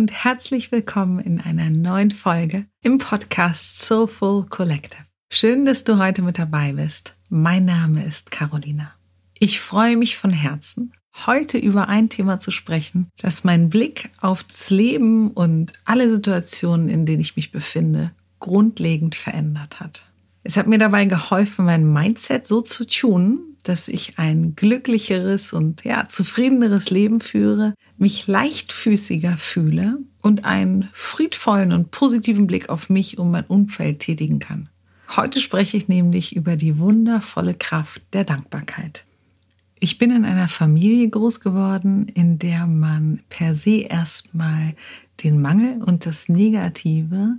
Und herzlich willkommen in einer neuen Folge im Podcast Soulful Collective. Schön, dass du heute mit dabei bist. Mein Name ist Carolina. Ich freue mich von Herzen, heute über ein Thema zu sprechen, das meinen Blick auf das Leben und alle Situationen, in denen ich mich befinde, grundlegend verändert hat. Es hat mir dabei geholfen, mein Mindset so zu tunen, dass ich ein glücklicheres und ja, zufriedeneres Leben führe, mich leichtfüßiger fühle und einen friedvollen und positiven Blick auf mich und mein Umfeld tätigen kann. Heute spreche ich nämlich über die wundervolle Kraft der Dankbarkeit. Ich bin in einer Familie groß geworden, in der man per se erstmal den Mangel und das Negative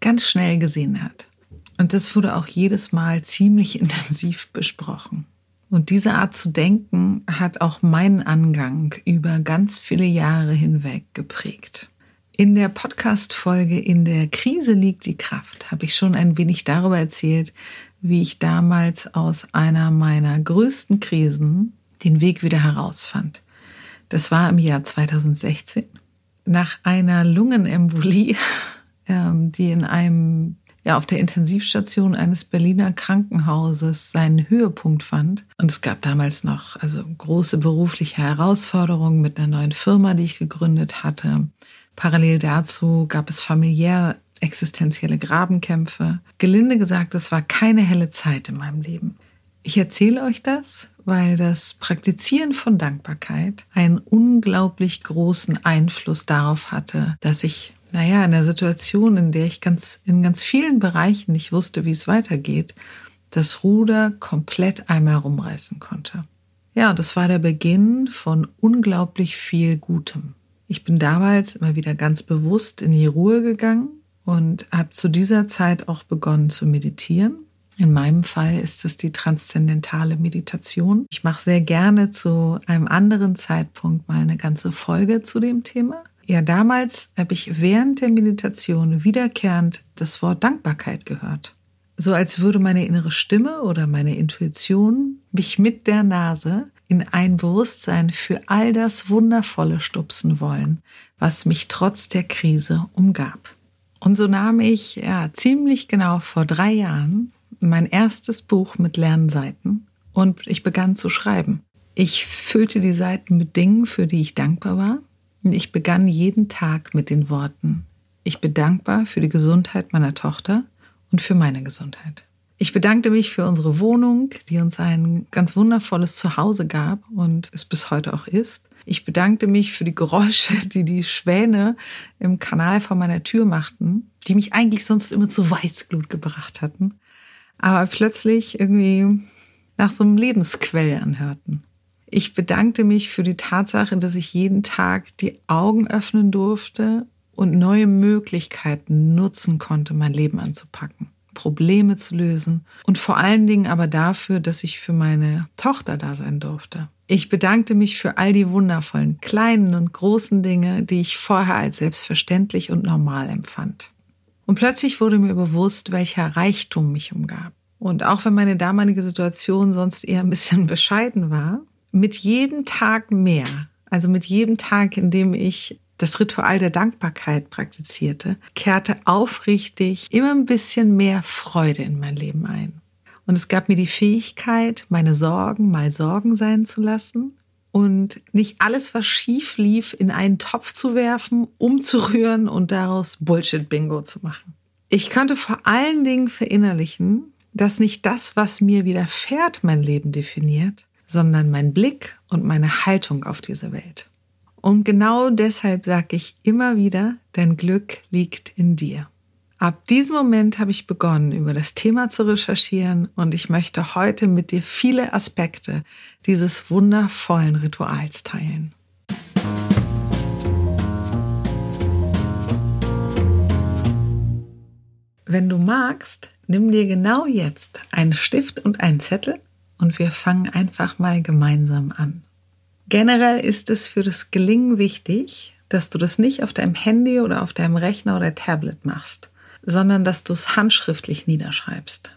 ganz schnell gesehen hat. Und das wurde auch jedes Mal ziemlich intensiv besprochen. Und diese Art zu denken hat auch meinen Angang über ganz viele Jahre hinweg geprägt. In der Podcast-Folge In der Krise liegt die Kraft habe ich schon ein wenig darüber erzählt, wie ich damals aus einer meiner größten Krisen den Weg wieder herausfand. Das war im Jahr 2016. Nach einer Lungenembolie, ähm, die in einem ja auf der Intensivstation eines Berliner Krankenhauses seinen Höhepunkt fand. Und es gab damals noch also große berufliche Herausforderungen mit einer neuen Firma, die ich gegründet hatte. Parallel dazu gab es familiär existenzielle Grabenkämpfe. Gelinde gesagt, es war keine helle Zeit in meinem Leben. Ich erzähle euch das, weil das Praktizieren von Dankbarkeit einen unglaublich großen Einfluss darauf hatte, dass ich naja, in der Situation, in der ich ganz, in ganz vielen Bereichen nicht wusste, wie es weitergeht, das Ruder komplett einmal rumreißen konnte. Ja, das war der Beginn von unglaublich viel Gutem. Ich bin damals immer wieder ganz bewusst in die Ruhe gegangen und habe zu dieser Zeit auch begonnen zu meditieren. In meinem Fall ist es die transzendentale Meditation. Ich mache sehr gerne zu einem anderen Zeitpunkt mal eine ganze Folge zu dem Thema. Ja, damals habe ich während der Meditation wiederkehrend das Wort Dankbarkeit gehört. So als würde meine innere Stimme oder meine Intuition mich mit der Nase in ein Bewusstsein für all das Wundervolle stupsen wollen, was mich trotz der Krise umgab. Und so nahm ich ja ziemlich genau vor drei Jahren mein erstes Buch mit leeren Seiten und ich begann zu schreiben. Ich füllte die Seiten mit Dingen, für die ich dankbar war ich begann jeden Tag mit den Worten, ich bin dankbar für die Gesundheit meiner Tochter und für meine Gesundheit. Ich bedankte mich für unsere Wohnung, die uns ein ganz wundervolles Zuhause gab und es bis heute auch ist. Ich bedankte mich für die Geräusche, die die Schwäne im Kanal vor meiner Tür machten, die mich eigentlich sonst immer zu Weißglut gebracht hatten, aber plötzlich irgendwie nach so einem Lebensquell anhörten. Ich bedankte mich für die Tatsache, dass ich jeden Tag die Augen öffnen durfte und neue Möglichkeiten nutzen konnte, mein Leben anzupacken, Probleme zu lösen und vor allen Dingen aber dafür, dass ich für meine Tochter da sein durfte. Ich bedankte mich für all die wundervollen kleinen und großen Dinge, die ich vorher als selbstverständlich und normal empfand. Und plötzlich wurde mir bewusst, welcher Reichtum mich umgab. Und auch wenn meine damalige Situation sonst eher ein bisschen bescheiden war, mit jedem Tag mehr, also mit jedem Tag, in dem ich das Ritual der Dankbarkeit praktizierte, kehrte aufrichtig immer ein bisschen mehr Freude in mein Leben ein. Und es gab mir die Fähigkeit, meine Sorgen mal Sorgen sein zu lassen und nicht alles, was schief lief, in einen Topf zu werfen, umzurühren und daraus Bullshit-Bingo zu machen. Ich konnte vor allen Dingen verinnerlichen, dass nicht das, was mir widerfährt, mein Leben definiert, sondern mein Blick und meine Haltung auf diese Welt. Und genau deshalb sage ich immer wieder, dein Glück liegt in dir. Ab diesem Moment habe ich begonnen, über das Thema zu recherchieren und ich möchte heute mit dir viele Aspekte dieses wundervollen Rituals teilen. Wenn du magst, nimm dir genau jetzt einen Stift und einen Zettel und wir fangen einfach mal gemeinsam an. Generell ist es für das Gelingen wichtig, dass du das nicht auf deinem Handy oder auf deinem Rechner oder Tablet machst, sondern dass du es handschriftlich niederschreibst.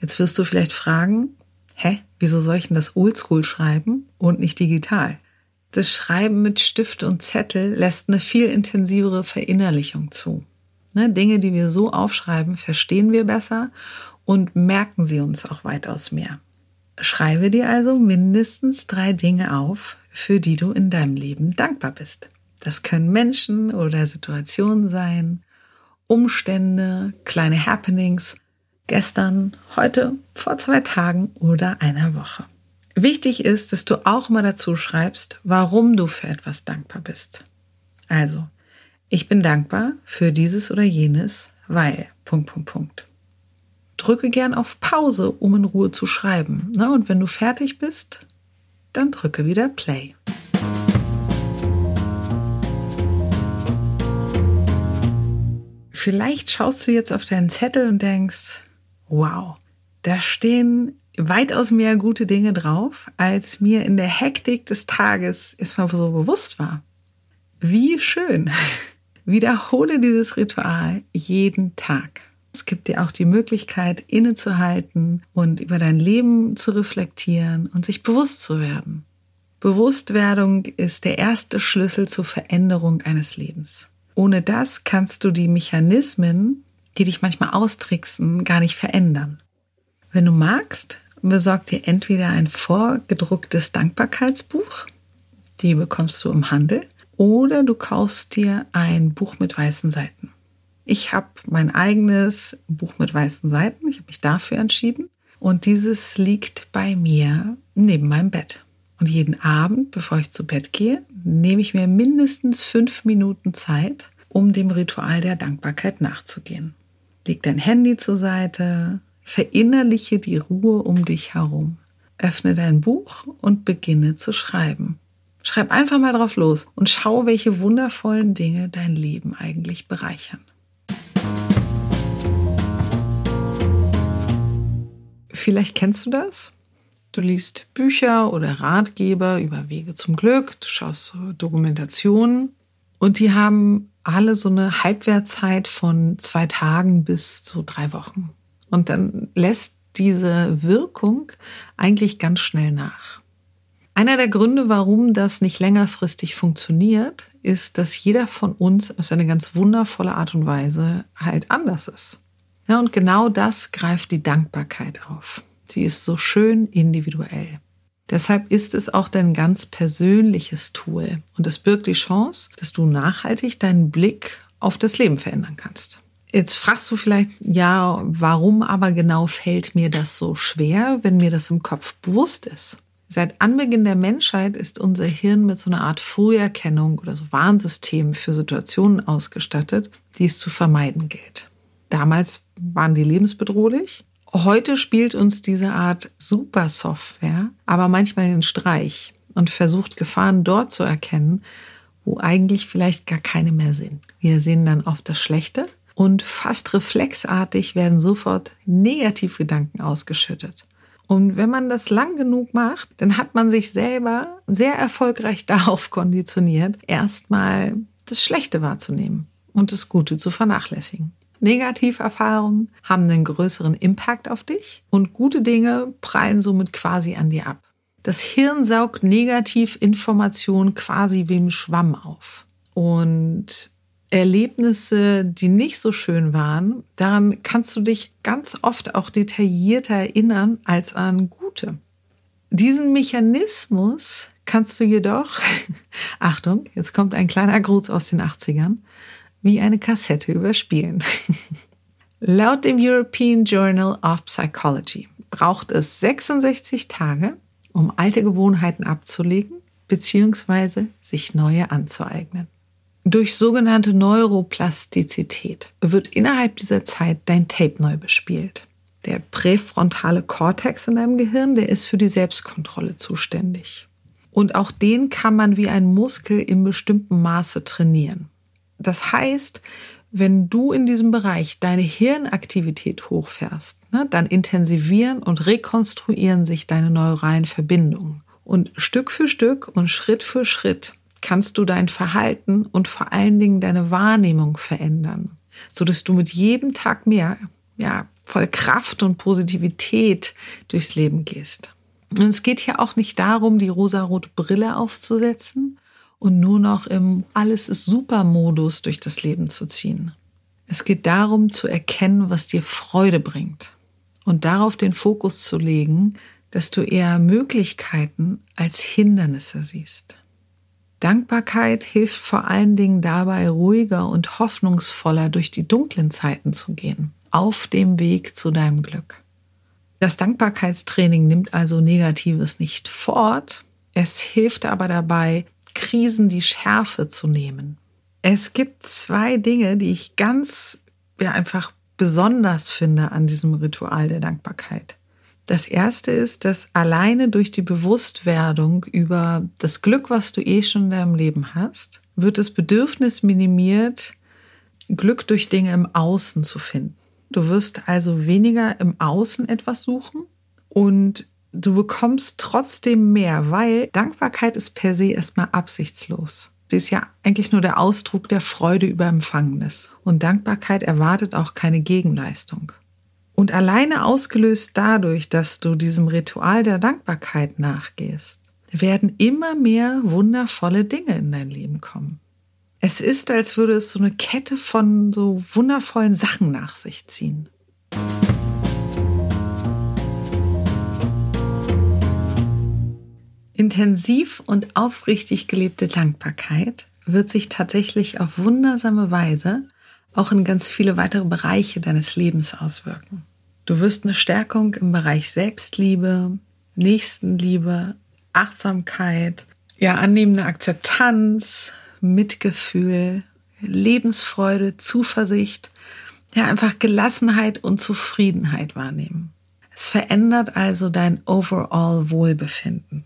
Jetzt wirst du vielleicht fragen, hä, wieso soll ich denn das oldschool schreiben und nicht digital? Das Schreiben mit Stift und Zettel lässt eine viel intensivere Verinnerlichung zu. Ne, Dinge, die wir so aufschreiben, verstehen wir besser und merken sie uns auch weitaus mehr. Schreibe dir also mindestens drei Dinge auf, für die du in deinem Leben dankbar bist. Das können Menschen oder Situationen sein, Umstände, kleine Happenings, gestern, heute, vor zwei Tagen oder einer Woche. Wichtig ist, dass du auch mal dazu schreibst, warum du für etwas dankbar bist. Also, ich bin dankbar für dieses oder jenes, weil, Punkt, Punkt, Punkt. Drücke gern auf Pause, um in Ruhe zu schreiben. Und wenn du fertig bist, dann drücke wieder Play. Vielleicht schaust du jetzt auf deinen Zettel und denkst, wow, da stehen weitaus mehr gute Dinge drauf, als mir in der Hektik des Tages erstmal so bewusst war. Wie schön. Wiederhole dieses Ritual jeden Tag. Es gibt dir auch die Möglichkeit, innezuhalten und über dein Leben zu reflektieren und sich bewusst zu werden. Bewusstwerdung ist der erste Schlüssel zur Veränderung eines Lebens. Ohne das kannst du die Mechanismen, die dich manchmal austricksen, gar nicht verändern. Wenn du magst, besorg dir entweder ein vorgedrucktes Dankbarkeitsbuch, die bekommst du im Handel, oder du kaufst dir ein Buch mit weißen Seiten. Ich habe mein eigenes Buch mit weißen Seiten, ich habe mich dafür entschieden und dieses liegt bei mir neben meinem Bett. Und jeden Abend, bevor ich zu Bett gehe, nehme ich mir mindestens fünf Minuten Zeit, um dem Ritual der Dankbarkeit nachzugehen. Leg dein Handy zur Seite, Verinnerliche die Ruhe um dich herum. Öffne dein Buch und beginne zu schreiben. Schreib einfach mal drauf los und schau, welche wundervollen Dinge dein Leben eigentlich bereichern. Vielleicht kennst du das. Du liest Bücher oder Ratgeber über Wege zum Glück, du schaust Dokumentationen und die haben alle so eine Halbwertzeit von zwei Tagen bis zu drei Wochen. Und dann lässt diese Wirkung eigentlich ganz schnell nach. Einer der Gründe, warum das nicht längerfristig funktioniert, ist, dass jeder von uns auf eine ganz wundervolle Art und Weise halt anders ist. Ja, und genau das greift die Dankbarkeit auf. Sie ist so schön individuell. Deshalb ist es auch dein ganz persönliches Tool und es birgt die Chance, dass du nachhaltig deinen Blick auf das Leben verändern kannst. Jetzt fragst du vielleicht, ja, warum aber genau fällt mir das so schwer, wenn mir das im Kopf bewusst ist? Seit Anbeginn der Menschheit ist unser Hirn mit so einer Art Früherkennung oder so Warnsystem für Situationen ausgestattet, die es zu vermeiden gilt. Damals waren die lebensbedrohlich. Heute spielt uns diese Art Supersoftware aber manchmal den Streich und versucht Gefahren dort zu erkennen, wo eigentlich vielleicht gar keine mehr sind. Wir sehen dann oft das Schlechte und fast reflexartig werden sofort Negativgedanken ausgeschüttet. Und wenn man das lang genug macht, dann hat man sich selber sehr erfolgreich darauf konditioniert, erstmal das Schlechte wahrzunehmen und das Gute zu vernachlässigen. Negativerfahrungen haben einen größeren Impact auf dich und gute Dinge prallen somit quasi an dir ab. Das Hirn saugt Negativinformationen quasi wie im Schwamm auf. Und Erlebnisse, die nicht so schön waren, daran kannst du dich ganz oft auch detaillierter erinnern als an gute. Diesen Mechanismus kannst du jedoch, Achtung, jetzt kommt ein kleiner Gruß aus den 80ern, wie eine Kassette überspielen. Laut dem European Journal of Psychology braucht es 66 Tage, um alte Gewohnheiten abzulegen bzw. sich neue anzueignen. Durch sogenannte Neuroplastizität wird innerhalb dieser Zeit dein Tape neu bespielt. Der präfrontale Kortex in deinem Gehirn, der ist für die Selbstkontrolle zuständig. Und auch den kann man wie ein Muskel in bestimmtem Maße trainieren. Das heißt, wenn du in diesem Bereich deine Hirnaktivität hochfährst, ne, dann intensivieren und rekonstruieren sich deine neuralen Verbindungen. Und Stück für Stück und Schritt für Schritt kannst du dein Verhalten und vor allen Dingen deine Wahrnehmung verändern, so dass du mit jedem Tag mehr, ja, voll Kraft und Positivität durchs Leben gehst. Und es geht hier auch nicht darum, die rosarote Brille aufzusetzen und nur noch im Alles ist super Modus durch das Leben zu ziehen. Es geht darum zu erkennen, was dir Freude bringt und darauf den Fokus zu legen, dass du eher Möglichkeiten als Hindernisse siehst. Dankbarkeit hilft vor allen Dingen dabei, ruhiger und hoffnungsvoller durch die dunklen Zeiten zu gehen, auf dem Weg zu deinem Glück. Das Dankbarkeitstraining nimmt also Negatives nicht fort, es hilft aber dabei, Krisen die Schärfe zu nehmen. Es gibt zwei Dinge, die ich ganz ja, einfach besonders finde an diesem Ritual der Dankbarkeit. Das erste ist, dass alleine durch die Bewusstwerdung über das Glück, was du eh schon in deinem Leben hast, wird das Bedürfnis minimiert, Glück durch Dinge im Außen zu finden. Du wirst also weniger im Außen etwas suchen und du bekommst trotzdem mehr, weil Dankbarkeit ist per se erstmal absichtslos. Sie ist ja eigentlich nur der Ausdruck der Freude über Empfangenes. Und Dankbarkeit erwartet auch keine Gegenleistung. Und alleine ausgelöst dadurch, dass du diesem Ritual der Dankbarkeit nachgehst, werden immer mehr wundervolle Dinge in dein Leben kommen. Es ist, als würde es so eine Kette von so wundervollen Sachen nach sich ziehen. Intensiv und aufrichtig gelebte Dankbarkeit wird sich tatsächlich auf wundersame Weise auch in ganz viele weitere Bereiche deines Lebens auswirken. Du wirst eine Stärkung im Bereich Selbstliebe, Nächstenliebe, Achtsamkeit, ja, annehmende Akzeptanz, Mitgefühl, Lebensfreude, Zuversicht, ja, einfach Gelassenheit und Zufriedenheit wahrnehmen. Es verändert also dein overall Wohlbefinden.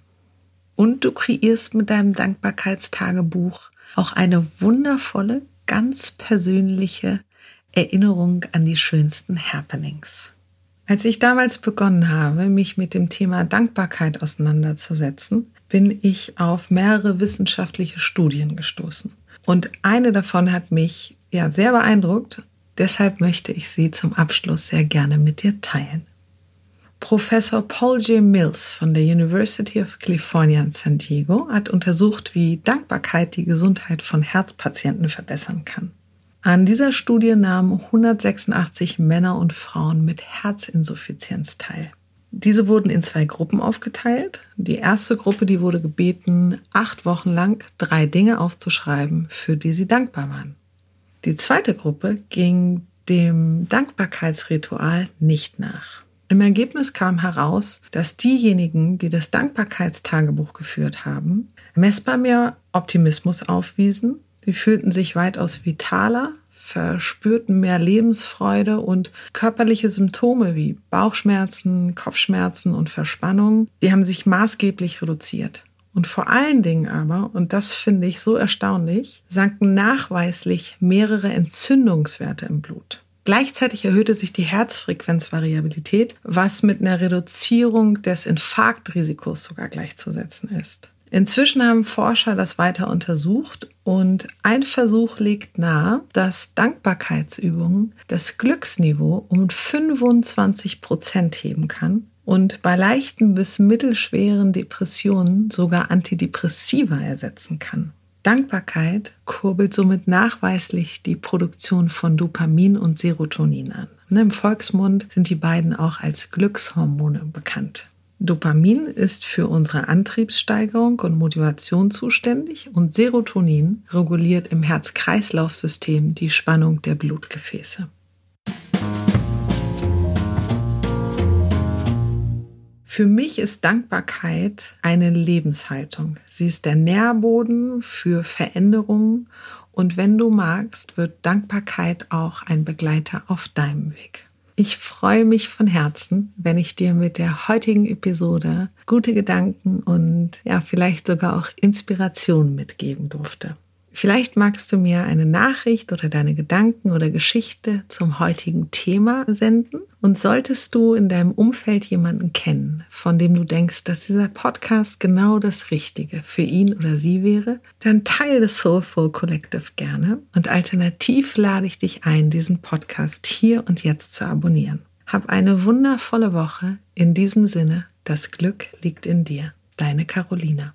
Und du kreierst mit deinem Dankbarkeitstagebuch auch eine wundervolle, ganz persönliche Erinnerung an die schönsten Happenings. Als ich damals begonnen habe, mich mit dem Thema Dankbarkeit auseinanderzusetzen, bin ich auf mehrere wissenschaftliche Studien gestoßen. Und eine davon hat mich ja sehr beeindruckt. Deshalb möchte ich sie zum Abschluss sehr gerne mit dir teilen. Professor Paul J. Mills von der University of California in San Diego hat untersucht, wie Dankbarkeit die Gesundheit von Herzpatienten verbessern kann. An dieser Studie nahmen 186 Männer und Frauen mit Herzinsuffizienz teil. Diese wurden in zwei Gruppen aufgeteilt. Die erste Gruppe, die wurde gebeten, acht Wochen lang drei Dinge aufzuschreiben, für die sie dankbar waren. Die zweite Gruppe ging dem Dankbarkeitsritual nicht nach. Im Ergebnis kam heraus, dass diejenigen, die das Dankbarkeitstagebuch geführt haben, messbar mehr Optimismus aufwiesen, sie fühlten sich weitaus vitaler, verspürten mehr Lebensfreude und körperliche Symptome wie Bauchschmerzen, Kopfschmerzen und Verspannung, die haben sich maßgeblich reduziert. Und vor allen Dingen aber, und das finde ich so erstaunlich, sanken nachweislich mehrere Entzündungswerte im Blut. Gleichzeitig erhöhte sich die Herzfrequenzvariabilität, was mit einer Reduzierung des Infarktrisikos sogar gleichzusetzen ist. Inzwischen haben Forscher das weiter untersucht und ein Versuch legt nahe, dass Dankbarkeitsübungen das Glücksniveau um 25 Prozent heben kann und bei leichten bis mittelschweren Depressionen sogar Antidepressiva ersetzen kann. Dankbarkeit kurbelt somit nachweislich die Produktion von Dopamin und Serotonin an. Ne, Im Volksmund sind die beiden auch als Glückshormone bekannt. Dopamin ist für unsere Antriebssteigerung und Motivation zuständig und Serotonin reguliert im Herz-Kreislauf-System die Spannung der Blutgefäße. Für mich ist Dankbarkeit eine Lebenshaltung. Sie ist der Nährboden für Veränderungen und wenn du magst, wird Dankbarkeit auch ein Begleiter auf deinem Weg. Ich freue mich von Herzen, wenn ich dir mit der heutigen Episode gute Gedanken und ja, vielleicht sogar auch Inspiration mitgeben durfte. Vielleicht magst du mir eine Nachricht oder deine Gedanken oder Geschichte zum heutigen Thema senden. Und solltest du in deinem Umfeld jemanden kennen, von dem du denkst, dass dieser Podcast genau das Richtige für ihn oder sie wäre, dann teile das Soulful Collective gerne. Und alternativ lade ich dich ein, diesen Podcast hier und jetzt zu abonnieren. Hab eine wundervolle Woche. In diesem Sinne, Das Glück liegt in dir. Deine Carolina.